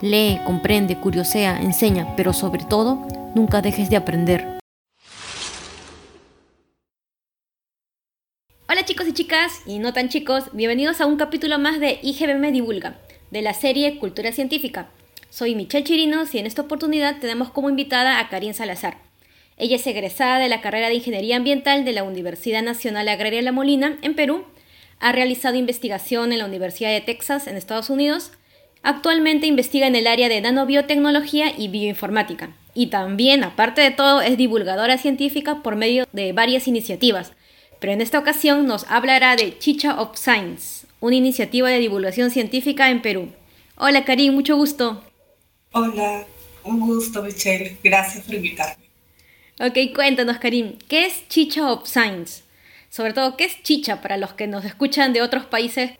Lee, comprende, curiosea, enseña, pero sobre todo, nunca dejes de aprender. Hola chicos y chicas, y no tan chicos, bienvenidos a un capítulo más de IGBM Divulga, de la serie Cultura Científica. Soy Michelle Chirinos y en esta oportunidad tenemos como invitada a Karin Salazar. Ella es egresada de la carrera de Ingeniería Ambiental de la Universidad Nacional Agraria La Molina, en Perú. Ha realizado investigación en la Universidad de Texas, en Estados Unidos. Actualmente investiga en el área de nanobiotecnología y bioinformática. Y también, aparte de todo, es divulgadora científica por medio de varias iniciativas, pero en esta ocasión nos hablará de Chicha of Science, una iniciativa de divulgación científica en Perú. Hola Karim, mucho gusto. Hola, un gusto Michelle, gracias por invitarme. Ok, cuéntanos Karim, ¿qué es Chicha of Science? Sobre todo, ¿qué es chicha para los que nos escuchan de otros países?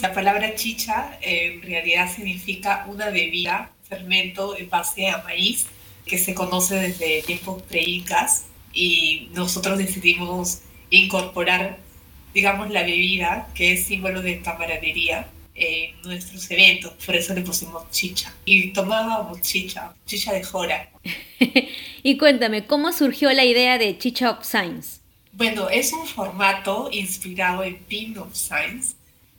La palabra chicha en realidad significa una bebida, fermento en base a maíz, que se conoce desde tiempos pre-incas y nosotros decidimos incorporar, digamos, la bebida, que es símbolo de camaradería, en nuestros eventos, por eso le pusimos chicha. Y tomábamos chicha, chicha de jora. y cuéntame, ¿cómo surgió la idea de Chicha of Science? Bueno, es un formato inspirado en Pin of Science,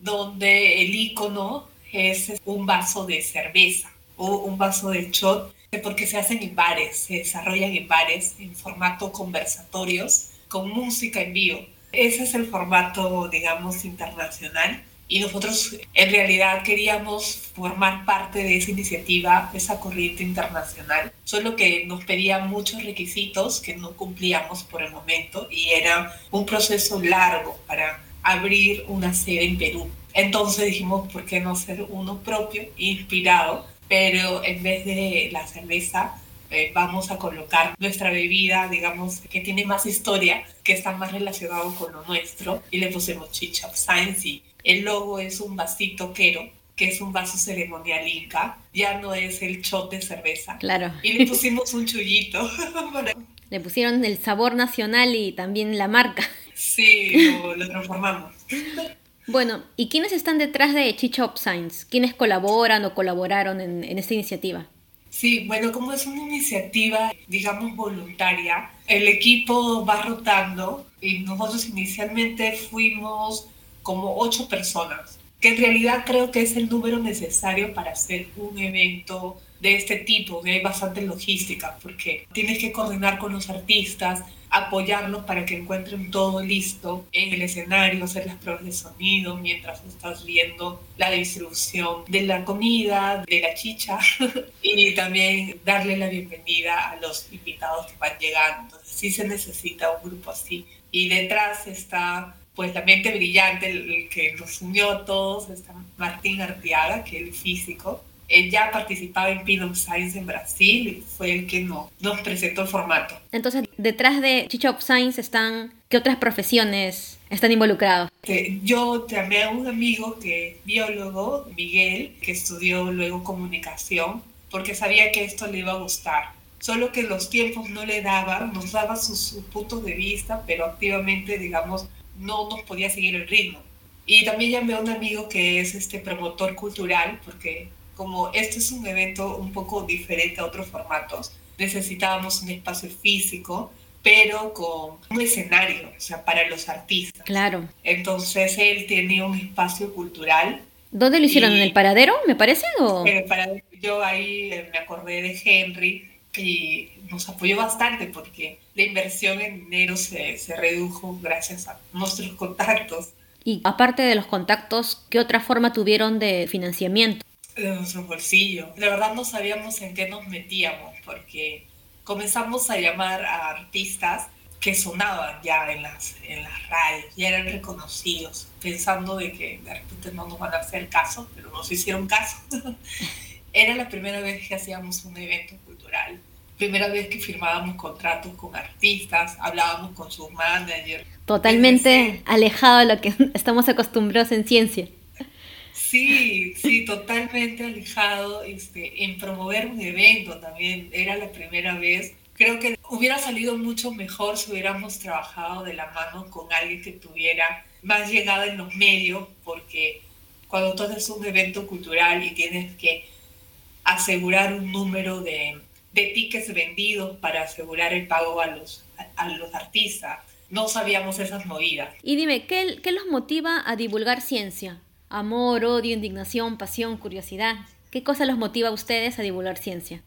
donde el icono es un vaso de cerveza o un vaso de shot porque se hacen en bares, se desarrollan en bares en formato conversatorios con música en vivo. Ese es el formato, digamos, internacional. Y nosotros en realidad queríamos formar parte de esa iniciativa, esa corriente internacional, solo que nos pedían muchos requisitos que no cumplíamos por el momento y era un proceso largo para abrir una sede en Perú. Entonces dijimos, ¿por qué no ser uno propio, inspirado pero en vez de la cerveza eh, vamos a colocar nuestra bebida, digamos, que tiene más historia, que está más relacionado con lo nuestro, y le pusimos Chicha Science y el logo es un vasito quero, que es un vaso ceremonial inca, ya no es el shot de cerveza. Claro. Y le pusimos un chullito. Le pusieron el sabor nacional y también la marca. Sí, lo, lo transformamos. Bueno, ¿y quiénes están detrás de Chicha Up Science? ¿Quiénes colaboran o colaboraron en, esta iniciativa? Sí, bueno, como es una iniciativa, digamos, voluntaria, el equipo va rotando y nosotros inicialmente fuimos como ocho personas, que en realidad creo que es el número necesario para hacer un evento de este tipo, que hay bastante logística, porque tienes que coordinar con los artistas, apoyarlos para que encuentren todo listo en el escenario, hacer las pruebas de sonido mientras estás viendo la distribución de la comida, de la chicha y también darle la bienvenida a los invitados que van llegando. Entonces sí se necesita un grupo así. Y detrás está pues la mente brillante, el, que nos unió a todos, está Martín Arteaga, que es el físico, él ya participaba en Pinot Science en Brasil y fue el que no, nos presentó el formato. Entonces, detrás de Chicha Science están, ¿qué otras profesiones están involucrados? Yo llamé a un amigo que es biólogo, Miguel, que estudió luego comunicación, porque sabía que esto le iba a gustar. Solo que los tiempos no le daban, nos daba sus, sus puntos de vista, pero activamente, digamos, no nos podía seguir el ritmo. Y también llamé a un amigo que es este promotor cultural, porque como este es un evento un poco diferente a otros formatos, necesitábamos un espacio físico, pero con un escenario, o sea, para los artistas. Claro. Entonces él tenía un espacio cultural. ¿Dónde lo hicieron? ¿En el paradero, me parece? O? En el paradero. Yo ahí eh, me acordé de Henry y nos apoyó bastante porque la inversión en dinero se, se redujo gracias a nuestros contactos. Y aparte de los contactos, ¿qué otra forma tuvieron de financiamiento? De nuestro bolsillo. La verdad no sabíamos en qué nos metíamos porque comenzamos a llamar a artistas que sonaban ya en las, en las radios, ya eran reconocidos, pensando de que de repente no nos van a hacer caso, pero nos hicieron caso. Era la primera vez que hacíamos un evento cultural, primera vez que firmábamos contratos con artistas, hablábamos con sus managers. Totalmente alejado de lo que estamos acostumbrados en ciencia. Sí, sí, totalmente alejado este, en promover un evento también. Era la primera vez creo que hubiera salido mucho mejor si hubiéramos trabajado de la mano con alguien que tuviera más llegada en los medios, porque cuando tú haces un evento cultural y tienes que asegurar un número de, de tickets vendidos para asegurar el pago a los, a, los artistas, no sabíamos esas movidas. Y dime, ¿qué, ¿qué los motiva a divulgar ciencia? Amor, odio, indignación, pasión, curiosidad. ¿Qué cosa los motiva a ustedes a divulgar ciencia?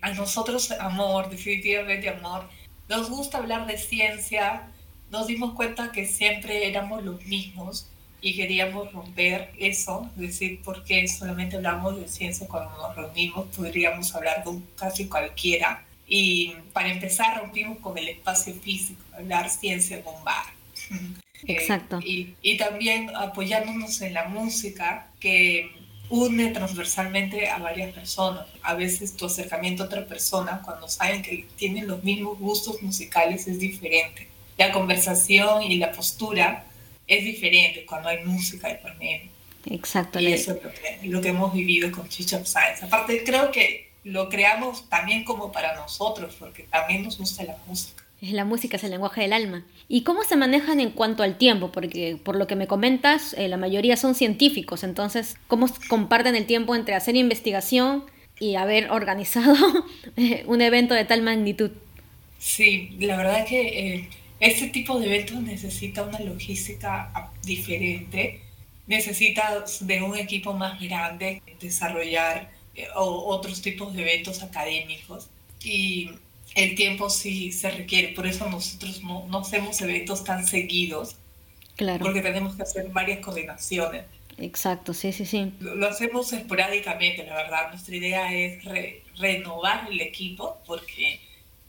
a nosotros amor, definitivamente amor. Nos gusta hablar de ciencia, nos dimos cuenta que siempre éramos los mismos y queríamos romper eso, es decir, porque solamente hablamos de ciencia cuando nos reunimos, podríamos hablar con casi cualquiera. Y para empezar rompimos con el espacio físico, hablar ciencia en un bar. Exacto. y, y también apoyándonos en la música, que une transversalmente a varias personas. A veces tu acercamiento a otra persona, cuando saben que tienen los mismos gustos musicales, es diferente. La conversación y la postura es diferente cuando hay música de por medio. Exacto. Y eso es lo que, lo que hemos vivido con Chicha Science. Aparte, creo que lo creamos también como para nosotros, porque también nos gusta la música. La música es el lenguaje del alma. ¿Y cómo se manejan en cuanto al tiempo? Porque por lo que me comentas, eh, la mayoría son científicos, entonces, ¿cómo comparten el tiempo entre hacer investigación y haber organizado eh, un evento de tal magnitud? Sí, la verdad que eh, este tipo de eventos necesita una logística ah, diferente, necesita de un equipo más grande, desarrollar otros tipos de eventos académicos. Y el tiempo sí se requiere, por eso nosotros no, no hacemos eventos tan seguidos, claro. porque tenemos que hacer varias coordinaciones. Exacto, sí, sí, sí. Lo, hacemos esporádicamente, la verdad. Nuestra idea es renovar el equipo porque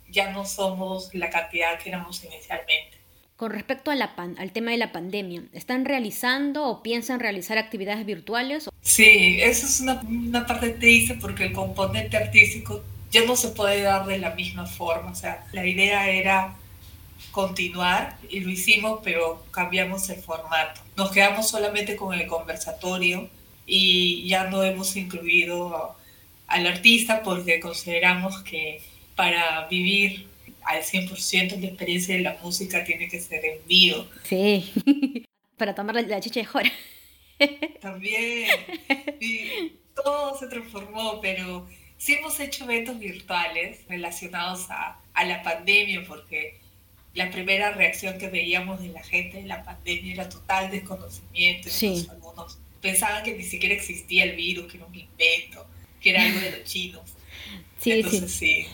ya no somos la cantidad que éramos inicialmente. Con respecto a la pan, al tema de la pandemia, ¿están realizando o piensan realizar actividades virtuales? Sí, eso es una, una parte triste porque el componente artístico ya no se puede dar de la misma forma. O sea, la idea era continuar y lo hicimos, pero cambiamos el formato. Nos quedamos solamente con el conversatorio y ya no hemos incluido al artista porque consideramos que para vivir al 100% la experiencia de la música tiene que ser en vivo. Sí, para tomar la chicha de jora. También. Y todo se transformó, pero sí hemos hecho eventos virtuales relacionados a, a, la pandemia, porque la primera reacción que veíamos de la gente en la pandemia era total desconocimiento. Sí. Algunos pensaban que ni siquiera existía el virus, que era un invento, que era algo de los chinos. Sí, Entonces sí.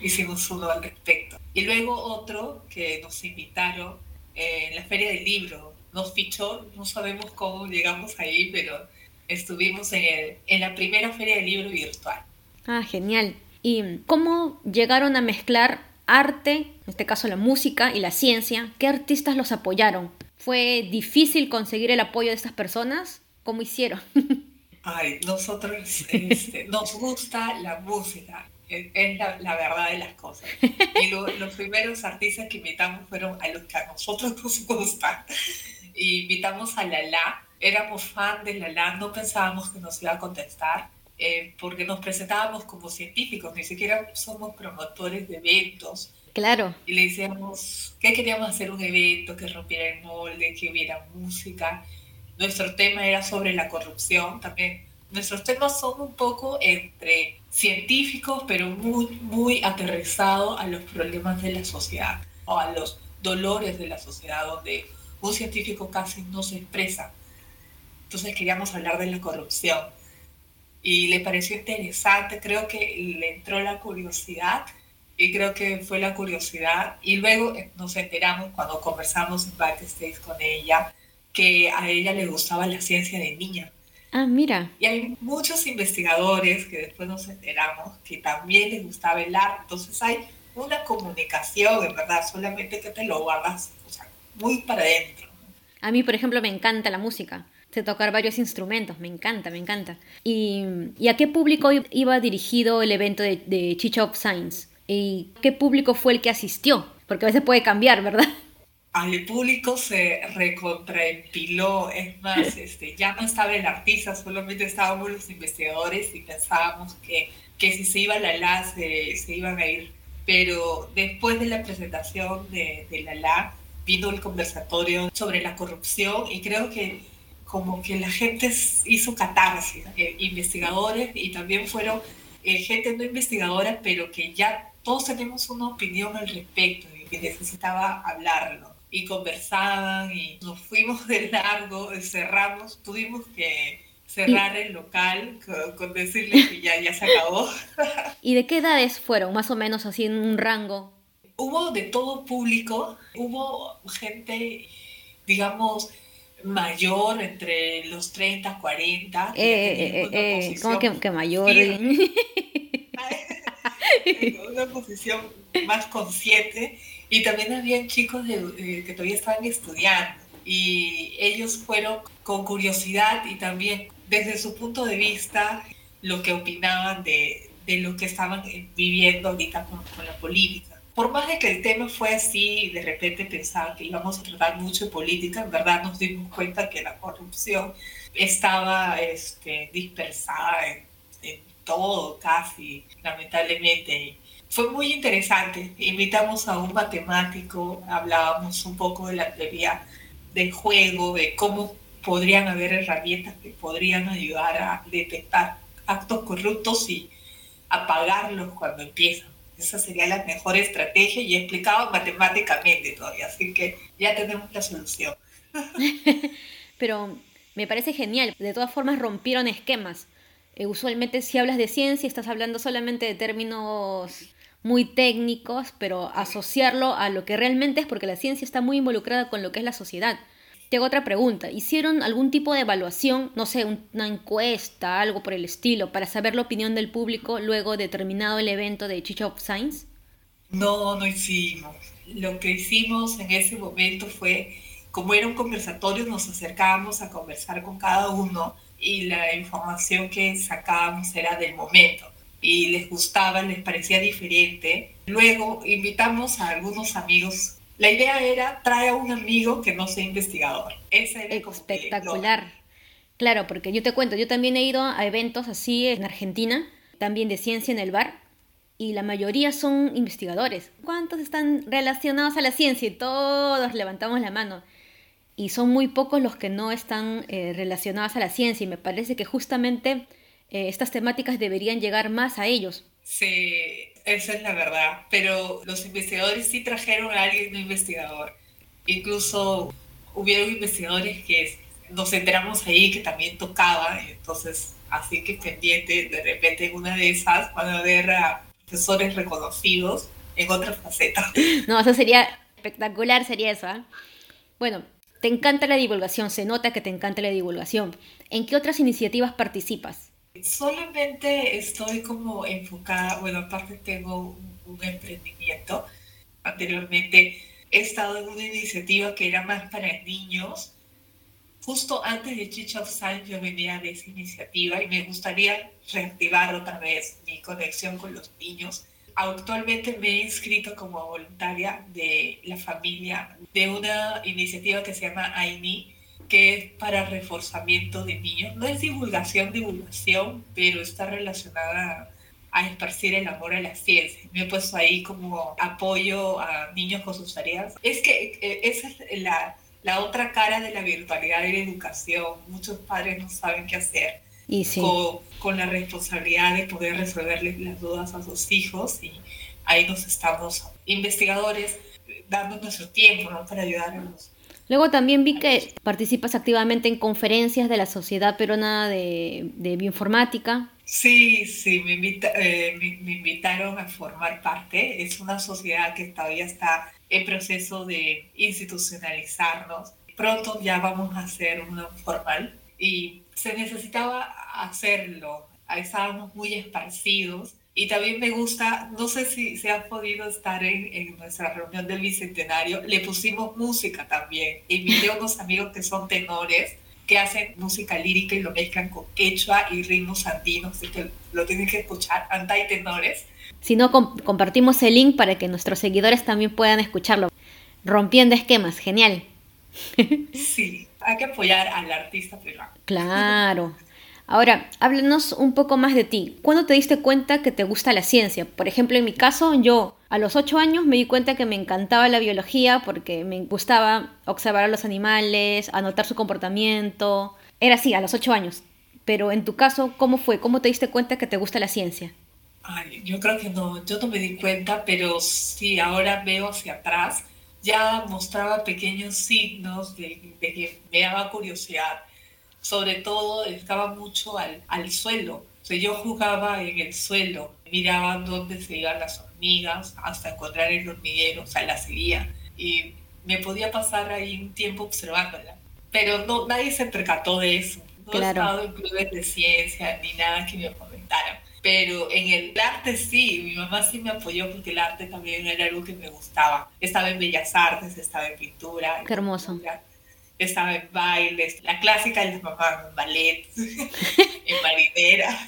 hicimos uno al respecto. Y luego otro que nos invitaron eh, en la Feria del Libro. Nos fichó, no sabemos cómo llegamos ahí, pero estuvimos en, el, en la primera Feria del Libro virtual. Ah, genial. ¿Y cómo llegaron a mezclar arte, en este caso la música y la ciencia? ¿Qué artistas los apoyaron? ¿Fue difícil conseguir el apoyo de estas personas? ¿Cómo hicieron? Ay, nosotros este, nos gusta la música, es la, la, verdad de las cosas. Y lo, los primeros artistas que invitamos fueron a los que a nosotros nos gustan. Y invitamos a Lala, éramos fan de Lala, no pensábamos que nos iba a contestar eh, porque nos presentábamos como científicos, ni siquiera somos promotores de eventos. Claro. Y le decíamos que queríamos hacer un evento que rompiera el molde, que hubiera música. Nuestro tema era sobre la corrupción también. Nuestros temas son un poco entre científicos, pero muy, muy aterrizados a los problemas de la sociedad o a los dolores de la sociedad, donde un científico casi no se expresa. Entonces queríamos hablar de la corrupción y le pareció interesante, creo que le entró la curiosidad y creo que fue la curiosidad y luego eh, nos enteramos cuando conversamos en backstage con ella que a ella le gustaba la ciencia de niña. Ah, mira. Y hay muchos investigadores que después nos enteramos que también les gustaba el arte. Entonces hay una comunicación, en verdad, solamente que te lo guardas, o sea, muy para adentro. A mí, por ejemplo, me encanta la música. Sé tocar varios instrumentos, me encanta, me encanta. ¿Y, ¿y a qué público iba dirigido el evento de, de Chicha of Science? ¿Y qué público fue el que asistió? Porque a veces puede cambiar, ¿verdad? Al público se recontraempiló, es más, este, ya no estaba el artista, solamente estábamos los investigadores y pensábamos que, que si se iba la LA se, se iban a ir. Pero después de la presentación de, de la LA, vino el conversatorio sobre la corrupción y creo que como que la gente hizo catarsis, eh, investigadores y también fueron eh, gente no investigadora, pero que ya todos tenemos una opinión al respecto y que necesitaba hablarlo. Y conversaban y nos fuimos de largo, cerramos, tuvimos que cerrar el local con, con decirles que ya, ya se acabó. ¿Y de qué edades fueron, más o menos así en un rango? Hubo de todo público, hubo gente, digamos, mayor, entre los 30, 40. Eh, eh, eh, ¿Cómo que, que mayor? una posición más consciente. Y también habían chicos de, que todavía estaban estudiando. Y ellos fueron con curiosidad y también desde su punto de vista lo que opinaban de, de lo que estaban viviendo ahorita con, con la política por más de que el tema fue así, de repente pensaba que íbamos a tratar mucho de política, en verdad nos dimos cuenta que la corrupción estaba este, dispersada en, todo, casi, lamentablemente. Fue muy interesante. Invitamos a un matemático, hablábamos un poco de la teoría del juego, de cómo podrían haber herramientas que podrían ayudar a detectar actos corruptos y apagarlos cuando empiezan esa sería la mejor estrategia y explicado matemáticamente todavía, así que ya tenemos la solución. Pero me parece genial, de todas formas rompieron esquemas. Eh, usualmente si hablas de ciencia estás hablando solamente de términos muy técnicos, pero asociarlo a lo que realmente es porque la ciencia está muy involucrada con lo que es la sociedad. Te otra pregunta. ¿Hicieron algún tipo de evaluación, no sé, una encuesta, algo por el estilo, para saber la opinión del público luego de terminado el evento de Chicha of Science? No, no hicimos. Lo que hicimos en ese momento fue, como era un conversatorio, nos acercábamos a conversar con cada uno y la información que sacábamos era del momento y les gustaba, les parecía diferente. Luego invitamos a algunos amigos la idea era traer a un amigo que no sea investigador. Ese era Espectacular. Claro, porque yo te cuento, yo también he ido a eventos así en Argentina, también de ciencia en el bar, y la mayoría son investigadores. ¿Cuántos están relacionados a la ciencia? Y todos levantamos la mano. Y son muy pocos los que no están eh, relacionados a la ciencia, y me parece que justamente eh, estas temáticas deberían llegar más a ellos. Sí, esa es la verdad. Pero los investigadores sí trajeron a alguien no investigador. Incluso hubieron investigadores que nos enteramos ahí que también tocaba, entonces así que pendiente, de repente en una de esas van a haber a profesores reconocidos en otra faceta. No, eso sería espectacular, sería eso. ¿eh? Bueno, te encanta la divulgación, se nota que te encanta la divulgación. ¿En qué otras iniciativas participas? Solamente estoy como enfocada, bueno, aparte tengo un, emprendimiento. Anteriormente he estado en una iniciativa que era más para niños. Justo antes de Chicha of Science yo venía de esa iniciativa y me gustaría reactivar otra vez mi conexión con los niños. Actualmente me he inscrito como voluntaria de la familia de una iniciativa que se llama AINI, que es para reforzamiento de niños. No es divulgación, divulgación, pero está relacionada a esparcir el amor a la ciencia. Me he puesto ahí como apoyo a niños con sus tareas. Es que eh, esa es la, la otra cara de la virtualidad de la educación. Muchos padres no saben qué hacer. Y sí. con, con, la responsabilidad de poder resolverles las dudas a sus hijos y ahí nos estamos investigadores dando nuestro tiempo ¿no? para ayudar a los Luego también vi que participas activamente en conferencias de la Sociedad Peruana de, Bioinformática. Sí, sí, me, eh, me, invitaron a formar parte. Es una sociedad que todavía está en proceso de institucionalizarnos. Pronto ya vamos a hacer una formal y se necesitaba hacerlo. Estábamos muy esparcidos Y también me gusta, no sé si se ha podido estar en, en, nuestra reunión del Bicentenario, le pusimos música también. Invité a unos amigos que son tenores, que hacen música lírica y lo mezclan con quechua y ritmos andinos, así que lo tienen que escuchar, y tenores. Si no, compartimos el link para que nuestros seguidores también puedan escucharlo. Rompiendo esquemas, genial. Sí, hay que apoyar al artista peruano. Claro. Ahora, háblanos un poco más de ti. ¿Cuándo te diste cuenta que te gusta la ciencia? Por ejemplo, en mi caso, yo a los ocho años me di cuenta que me encantaba la biología porque me gustaba observar a los animales, anotar su comportamiento. Era así, a los ocho años. Pero en tu caso, ¿cómo fue? ¿Cómo te diste cuenta que te gusta la ciencia? Yo creo que no, yo no me di cuenta, pero sí, ahora veo hacia atrás, ya mostraba pequeños signos de que me daba curiosidad sobre todo estaba mucho al, al suelo. O sea, yo jugaba en el suelo, miraba dónde se iban las hormigas hasta encontrar el hormiguero, o sea, la seguía. Y me podía pasar ahí un tiempo observándola. Pero no, nadie se percató de eso. No he estado en clubes de ciencia ni nada que me comentaran. Pero en el arte sí, mi mamá sí me apoyó porque el arte también era algo que me gustaba. Estaba en Bellas Artes, estaba en pintura. Qué hermoso estaba en bailes, la clásica de las mamás, en ballet, en marinera.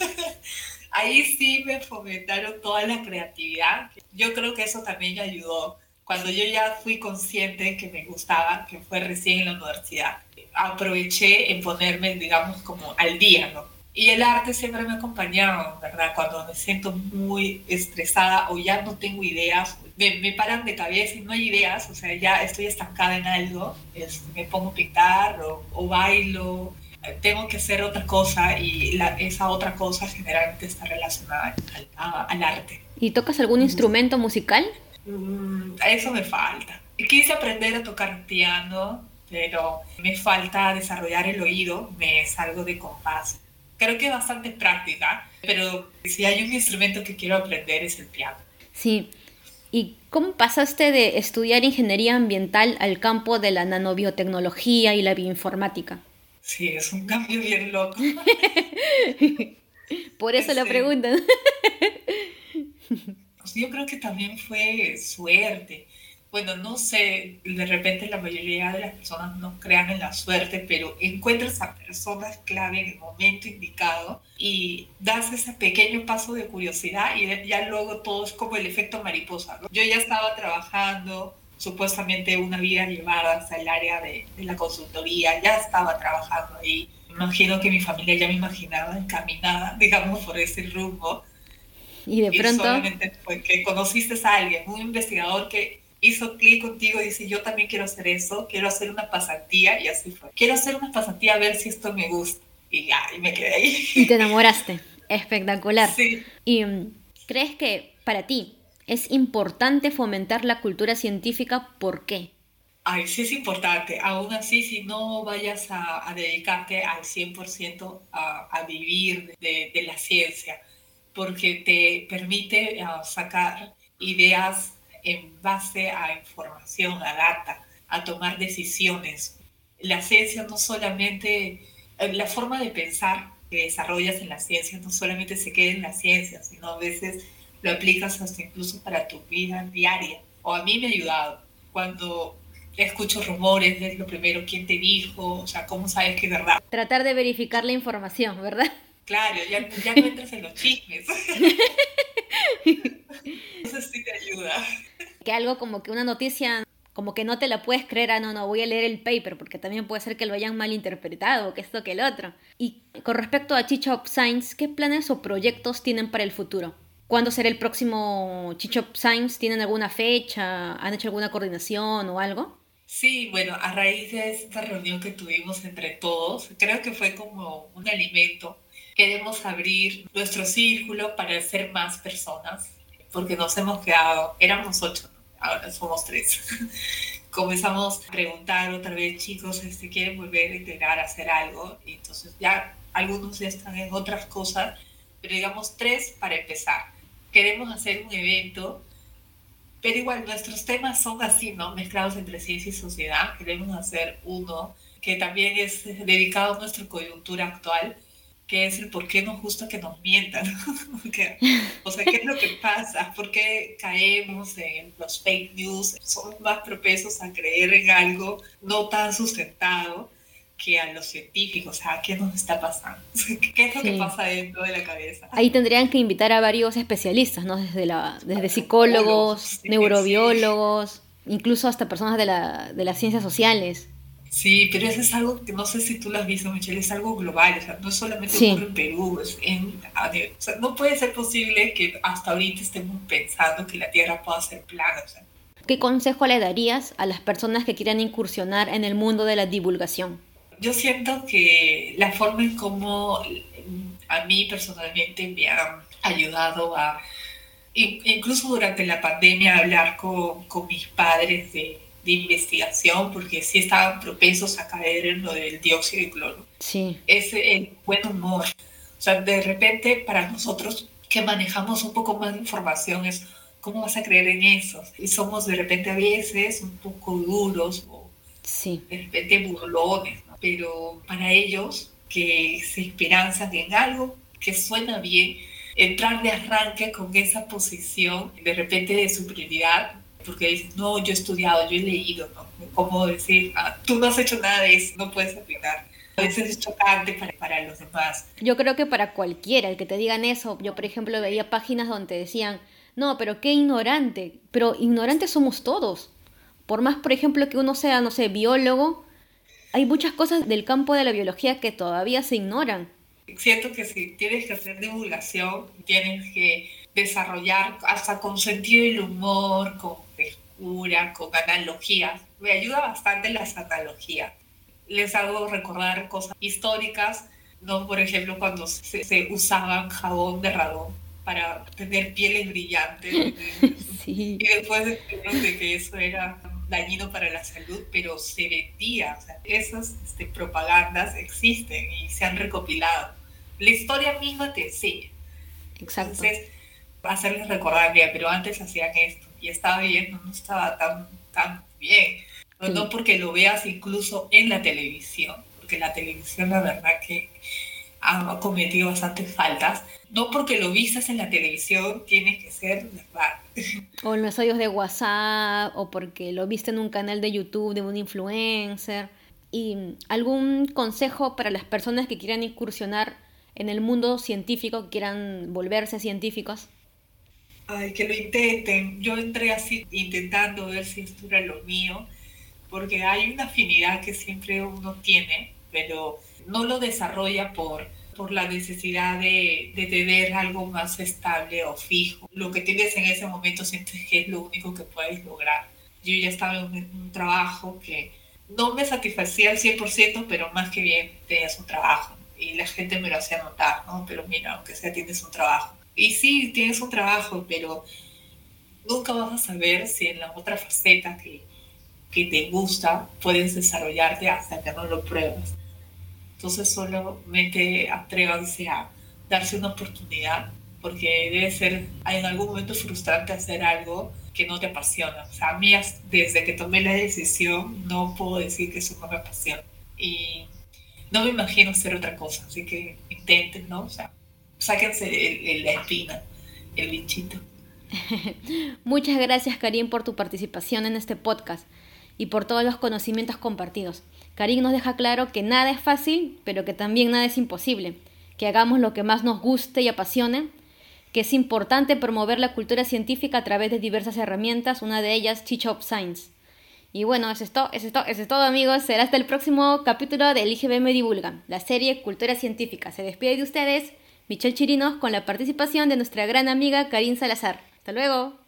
Ahí sí me fomentaron toda la creatividad. Yo creo que eso también me ayudó. Cuando yo ya fui consciente de que me gustaba, que fue recién en la universidad, aproveché en ponerme, digamos, como al día, ¿no? Y el arte siempre me ha acompañado, ¿verdad? Cuando me siento muy estresada o ya no tengo ideas, me, me, paran de cabeza y no hay ideas, o sea, ya estoy estancada en algo, es, me pongo a pintar o, o, bailo, tengo que hacer otra cosa y la, esa otra cosa generalmente está relacionada al, al arte. ¿Y tocas algún instrumento musical? Mm, eso me falta. Quise aprender a tocar piano, pero me falta desarrollar el oído, me salgo de compás creo que es bastante práctica, pero si hay un instrumento que quiero aprender es el piano. Sí. ¿Y cómo pasaste de estudiar ingeniería ambiental al campo de la nanobiotecnología y la bioinformática? Sí, es un cambio bien loco. Por eso la preguntan. Yo creo que también fue suerte bueno, no sé, de repente la mayoría de las personas no crean en la suerte, pero encuentras a personas clave en el momento indicado y das ese pequeño paso de curiosidad y ya luego todo es como el efecto mariposa. Yo ya estaba trabajando supuestamente una vida llevada hasta el área de, de la consultoría, ya estaba trabajando ahí. Imagino que mi familia ya me imaginaba encaminada, digamos, por ese rumbo. Y de pronto... solamente fue que conociste a alguien, un investigador que hizo clic contigo y dice, yo también quiero hacer eso, quiero hacer una pasantía y así fue. Quiero hacer una pasantía a ver si esto me gusta. Y ya, y me quedé ahí. Y te enamoraste. Espectacular. Sí. ¿Y mm, crees que para ti es importante fomentar la cultura científica? ¿Por qué? Ay, sí es importante. Aún así, si no vayas a, a dedicarte al 100% a, a vivir de, de, la ciencia, porque te permite uh, sacar ideas en base a información, a data, a tomar decisiones. La ciencia no solamente, eh, la forma de pensar que desarrollas en la ciencia no solamente se queda en la ciencia, sino a veces lo aplicas hasta incluso para tu vida diaria. O a mí me ha ayudado cuando escucho rumores, es lo primero, quién te dijo, o sea, cómo sabes que es verdad. Tratar de verificar la información, ¿verdad? Claro, ya, ya no entras en los chismes. Eso sí te ayuda. Que algo como que una noticia, como que no te la puedes creer, ah, no, no, voy a leer el paper, porque también puede ser que lo hayan malinterpretado, que esto, que el otro. Y con respecto a Chichop Science, ¿qué planes o proyectos tienen para el futuro? ¿Cuándo será el próximo Chichop Science? ¿Tienen alguna fecha? ¿Han hecho alguna coordinación o algo? Sí, bueno, a raíz de esta reunión que tuvimos entre todos, creo que fue como un alimento. Queremos abrir nuestro círculo para ser más personas, porque nos hemos quedado, éramos ocho, ahora somos tres. Comenzamos a preguntar otra vez, chicos, este, quieren volver a integrar, a hacer algo, y entonces ya algunos ya están en otras cosas, pero digamos tres para empezar. Queremos hacer un evento, pero igual nuestros temas son así, ¿no? Mezclados entre ciencia y sociedad. Queremos hacer uno que también es dedicado a nuestra coyuntura actual que es el por qué nos gusta que nos mientan. o sea, ¿qué es lo que pasa? ¿Por qué caemos en los fake news? Somos más propensos a creer en algo no tan sustentado que a los científicos. O sea, ¿qué nos está pasando? ¿Qué es lo que pasa dentro de la cabeza? Ahí tendrían que invitar a varios especialistas, ¿no? Desde, la, desde psicólogos, neurobiólogos, incluso hasta personas de, la, de las ciencias sociales. Sí, pero eso es algo que no sé si tú lo has visto, Michelle, es algo global, o sea, no solamente ocurre en Perú, es en, o sea, no puede ser posible que hasta ahorita estemos pensando que la Tierra pueda ser plana. O sea. ¿Qué consejo le darías a las personas que quieran incursionar en el mundo de la divulgación? Yo siento que la forma en cómo a mí personalmente me ha ayudado a, incluso durante la pandemia, hablar con, con mis padres de de investigación, porque sí estaban propensos a caer en lo del dióxido de cloro. Sí. Es el buen humor. O sea, de repente para nosotros que manejamos un poco más de información es, ¿cómo vas a creer en eso? Y somos de repente a veces un poco duros o sí. de repente burlones, pero para ellos que se esperanzan en algo que suena bien, entrar de arranque con esa posición de repente de superioridad porque dices, no, yo he estudiado, yo he leído, ¿no? Como decir, ah, tú no has hecho nada de eso, no puedes opinar. A veces es chocante para, para los demás. Yo creo que para cualquiera, el que te digan eso, yo por ejemplo veía páginas donde decían, no, pero qué ignorante, pero ignorantes somos todos. Por más, por ejemplo, que uno sea, no sé, biólogo, hay muchas cosas del campo de la biología que todavía se ignoran. Siento que si tienes que hacer divulgación, tienes que desarrollar hasta con sentido del humor, con frescura, con analogías. Me ayuda bastante las analogías. Les hago recordar cosas históricas, ¿no? Por ejemplo, cuando se, se usaban jabón de radón para tener pieles brillantes. Sí. Y después de que eso era dañino para la salud, pero se vendía. O sea, esas este, propagandas existen y se han recopilado. La historia misma te enseña. Exacto. Entonces, hacerles recordar bien, pero antes hacían esto y estaba bien, no estaba tan, tan bien. No, porque lo veas incluso en la televisión, porque la televisión la verdad que ha cometido bastantes faltas. No porque lo vistas en la televisión tiene que ser verdad. O en los audios de WhatsApp, o porque lo viste en un canal de YouTube de un influencer. ¿Y algún consejo para las personas que quieran incursionar en el mundo científico, que quieran volverse científicos? Ay, que lo intenten. Yo entré así intentando ver si esto era lo mío, porque hay una afinidad que siempre uno tiene, pero no lo desarrolla por, por la necesidad de, de tener algo más estable o fijo. Lo que tienes en ese momento sientes que es lo único que puedes lograr. Yo ya estaba en un, trabajo que no me satisfacía al 100%, pero más que bien tenías un trabajo y la gente me lo hacía notar, ¿no? Pero mira, aunque sea tienes un trabajo y sí, tienes un trabajo, pero nunca vas a saber si en la otra faceta que, que te gusta puedes desarrollarte hasta que no lo pruebas. Entonces solamente atrévanse a darse una oportunidad, porque debe ser en algún momento frustrante hacer algo que no te apasiona. O sea, a mí desde que tomé la decisión no puedo decir que eso no me apasiona. Y no me imagino hacer otra cosa, así que intenten, ¿no? O sea, sáquense la espina, el bichito. Muchas gracias, Karim, por tu participación en este podcast y por todos los conocimientos compartidos. Karim nos deja claro que nada es fácil, pero que también nada es imposible, que hagamos lo que más nos guste y apasione, que es importante promover la cultura científica a través de diversas herramientas, una de ellas Teach of Science. Y bueno, es todo, es todo, es todo amigos. Será hasta el próximo capítulo de IGBM Divulga, la serie Cultura Científica. Se despide de ustedes Michelle Chirinos con la participación de nuestra gran amiga Karin Salazar. Hasta luego.